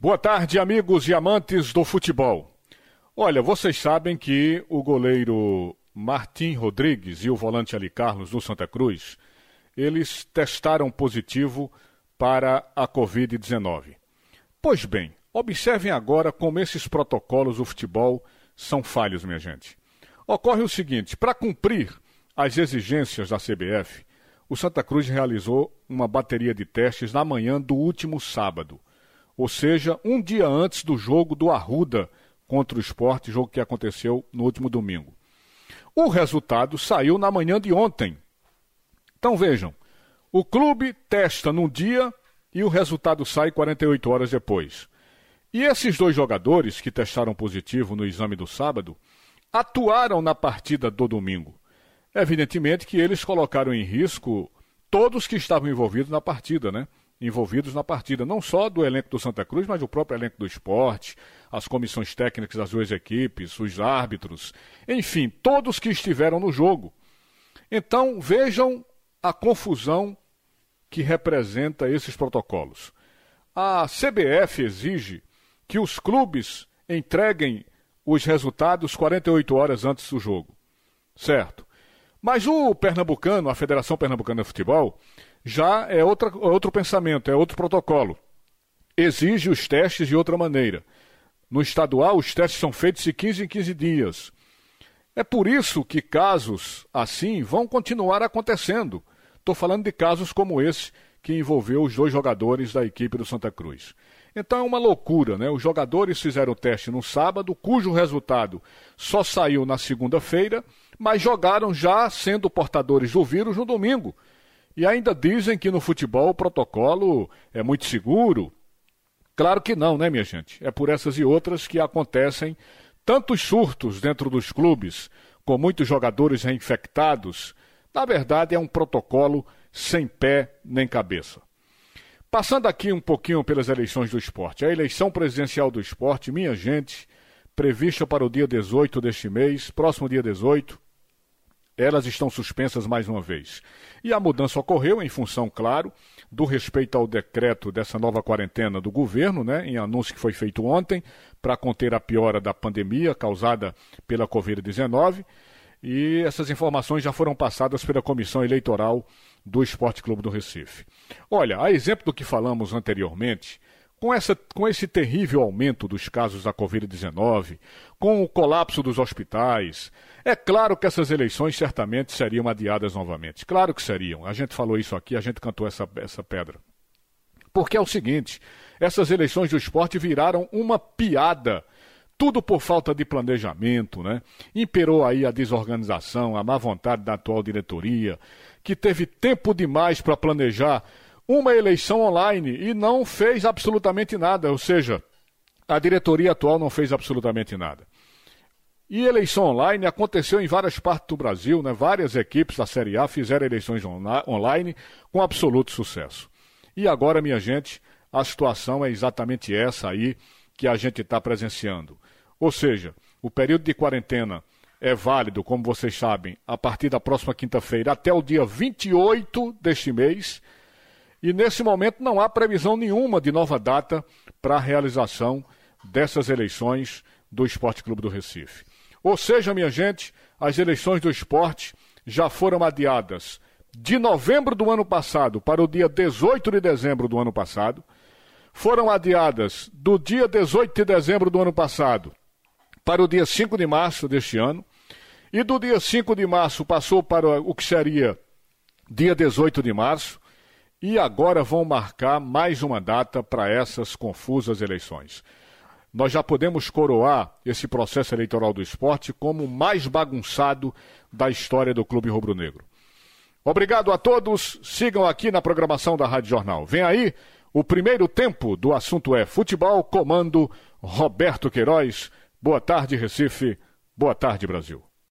Boa tarde, amigos e amantes do futebol. Olha, vocês sabem que o goleiro Martim Rodrigues e o volante Ali Carlos do Santa Cruz, eles testaram positivo para a Covid-19. Pois bem, observem agora como esses protocolos do futebol são falhos, minha gente. Ocorre o seguinte: para cumprir as exigências da CBF, o Santa Cruz realizou uma bateria de testes na manhã do último sábado ou seja, um dia antes do jogo do Arruda contra o esporte, jogo que aconteceu no último domingo. O resultado saiu na manhã de ontem. Então vejam, o clube testa num dia e o resultado sai 48 horas depois. E esses dois jogadores que testaram positivo no exame do sábado atuaram na partida do domingo. Evidentemente que eles colocaram em risco todos que estavam envolvidos na partida, né? Envolvidos na partida, não só do elenco do Santa Cruz, mas do próprio elenco do esporte, as comissões técnicas das duas equipes, os árbitros, enfim, todos que estiveram no jogo. Então, vejam a confusão que representa esses protocolos. A CBF exige que os clubes entreguem os resultados 48 horas antes do jogo. Certo? Mas o Pernambucano, a Federação Pernambucana de Futebol, já é outra, outro pensamento, é outro protocolo. Exige os testes de outra maneira. No estadual, os testes são feitos de 15 em 15 dias. É por isso que casos assim vão continuar acontecendo. Estou falando de casos como esse que envolveu os dois jogadores da equipe do Santa Cruz. Então é uma loucura, né? Os jogadores fizeram o teste no sábado, cujo resultado só saiu na segunda-feira, mas jogaram já sendo portadores do vírus no domingo. E ainda dizem que no futebol o protocolo é muito seguro. Claro que não, né, minha gente? É por essas e outras que acontecem tantos surtos dentro dos clubes, com muitos jogadores reinfectados. Na verdade, é um protocolo sem pé nem cabeça. Passando aqui um pouquinho pelas eleições do esporte. A eleição presidencial do esporte, minha gente, prevista para o dia 18 deste mês, próximo dia 18, elas estão suspensas mais uma vez. E a mudança ocorreu em função, claro, do respeito ao decreto dessa nova quarentena do governo, né, em anúncio que foi feito ontem, para conter a piora da pandemia causada pela Covid-19. E essas informações já foram passadas pela Comissão Eleitoral do Esporte Clube do Recife. Olha, a exemplo do que falamos anteriormente, com, essa, com esse terrível aumento dos casos da Covid-19, com o colapso dos hospitais, é claro que essas eleições certamente seriam adiadas novamente. Claro que seriam. A gente falou isso aqui, a gente cantou essa, essa pedra. Porque é o seguinte: essas eleições do esporte viraram uma piada. Tudo por falta de planejamento, né? Imperou aí a desorganização, a má vontade da atual diretoria, que teve tempo demais para planejar uma eleição online e não fez absolutamente nada, ou seja, a diretoria atual não fez absolutamente nada. E eleição online aconteceu em várias partes do Brasil, né? várias equipes da Série A fizeram eleições on online com absoluto sucesso. E agora, minha gente, a situação é exatamente essa aí que a gente está presenciando. Ou seja, o período de quarentena é válido, como vocês sabem, a partir da próxima quinta-feira até o dia 28 deste mês e nesse momento não há previsão nenhuma de nova data para a realização dessas eleições do Esporte Clube do Recife. Ou seja, minha gente, as eleições do esporte já foram adiadas de novembro do ano passado para o dia 18 de dezembro do ano passado, foram adiadas do dia 18 de dezembro do ano passado para o dia 5 de março deste ano, e do dia 5 de março passou para o que seria dia 18 de março, e agora vão marcar mais uma data para essas confusas eleições. Nós já podemos coroar esse processo eleitoral do esporte como o mais bagunçado da história do Clube Rubro Negro. Obrigado a todos. Sigam aqui na programação da Rádio Jornal. Vem aí o primeiro tempo do assunto é futebol, comando Roberto Queiroz. Boa tarde, Recife. Boa tarde, Brasil.